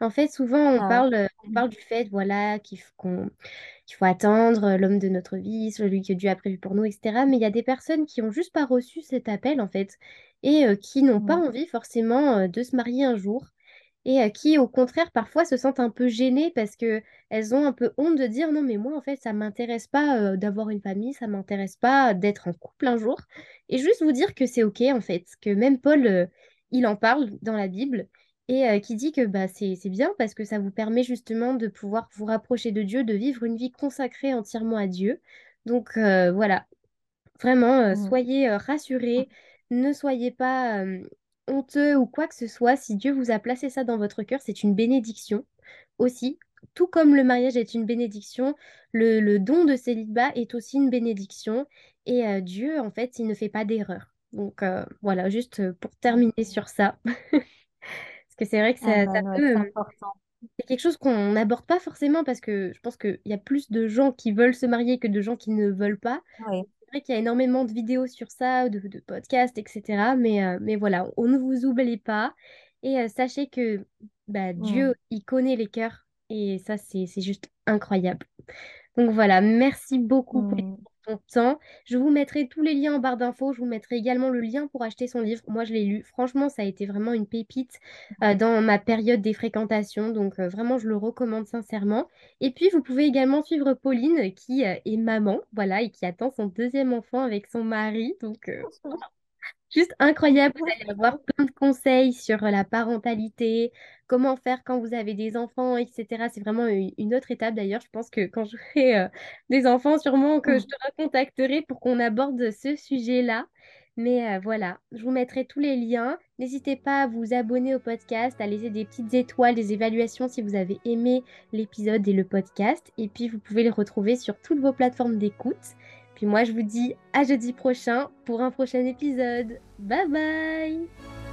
En fait, souvent, on Ah parle, on parle du fait, voilà, qu'on- qu'il faut attendre euh, l'homme de notre vie, celui que Dieu a prévu pour nous, etc. Mais il y a des personnes qui ont juste pas reçu cet appel, en fait, et euh, qui n'ont pas envie forcément euh, de se marier un jour et euh, qui, au contraire, parfois se sentent un peu gênées parce que elles ont un peu honte de dire non, mais moi, en fait, ça m'intéresse pas d'avoir une famille, ça m'intéresse pas d'être en couple un jour. Et juste vous dire que c'est OK, en fait, que même Paul, il en parle dans la Bible et euh, qui dit que bah, c'est, c'est bien parce que ça vous permet justement de pouvoir vous rapprocher de Dieu, de vivre une vie consacrée entièrement à Dieu. Donc euh, voilà, Vraiment, euh, Mhm. soyez rassurés, ne soyez pas honteux ou quoi que ce soit. Si Dieu vous a placé ça dans votre cœur, c'est une bénédiction aussi. Tout comme le mariage est une bénédiction, le, le don de célibat est aussi une bénédiction. Et Dieu, en fait, il ne fait pas d'erreur. Donc voilà, juste pour terminer sur ça. [LAUGHS] Parce que c'est vrai que ça, ça Amen, ouais, peut, c'est quelque chose qu'on n'aborde pas forcément parce que je pense qu'il y a plus de gens qui veulent se marier que de gens qui ne veulent pas. C'est vrai qu'il y a énormément de vidéos sur ça, de, de podcasts, etc. Mais, euh, mais voilà, on ne vous oublie pas. Et euh, sachez que bah, Dieu, Mhm. il connaît les cœurs. Et ça, c'est, c'est juste incroyable. Donc voilà, merci beaucoup pour Temps. Je vous mettrai tous les liens en barre d'infos. Je vous mettrai également le lien pour acheter son livre. Moi, je l'ai lu. Franchement, ça a été vraiment une pépite euh, dans ma période des fréquentations. Donc euh, vraiment, je le recommande sincèrement. Et puis, vous pouvez également suivre Pauline, qui euh, est maman, voilà, et qui attend son deuxième enfant avec son mari. Donc, Juste incroyable, vous allez avoir plein de conseils sur la parentalité, comment faire quand vous avez des enfants, etc. C'est vraiment une autre étape d'ailleurs. Je pense que quand j'aurai euh, des enfants, sûrement que je te recontacterai pour qu'on aborde ce sujet-là. Mais euh, voilà, je vous mettrai tous les liens. N'hésitez pas à vous abonner au podcast, à laisser des petites étoiles, des évaluations si vous avez aimé l'épisode et le podcast. Et puis vous pouvez les retrouver sur toutes vos plateformes d'écoute. Puis moi je vous dis à jeudi prochain pour un prochain épisode. Bye bye